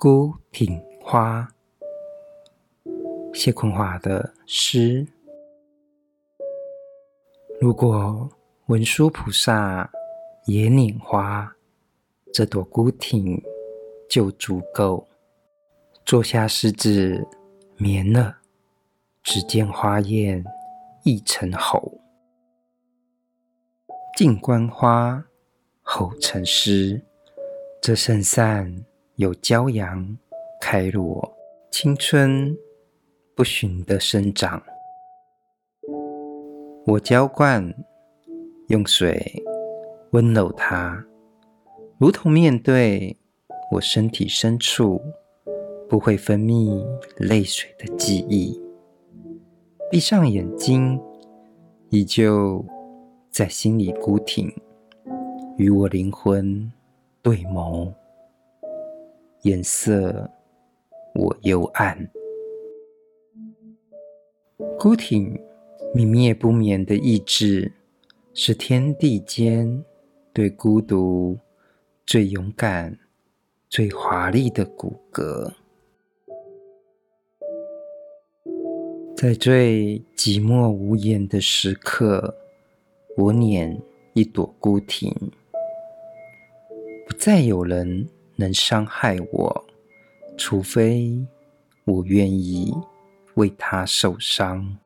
孤挺花，谢坤华的诗。如果文殊菩萨也拈花，这朵孤挺就足够。坐下狮子眠了，只见花艳一成吼。静观花，吼成诗。这圣善有骄阳开落，青春不寻的生长。我浇灌，用水温柔它，如同面对我身体深处不会分泌泪水的记忆。闭上眼睛，依旧在心里孤挺，与我灵魂。对眸，颜色我幽暗，孤挺泯灭不眠的意志，是天地间对孤独最勇敢、最华丽的骨骼。在最寂寞无言的时刻，我捻一朵孤挺。不再有人能伤害我，除非我愿意为他受伤。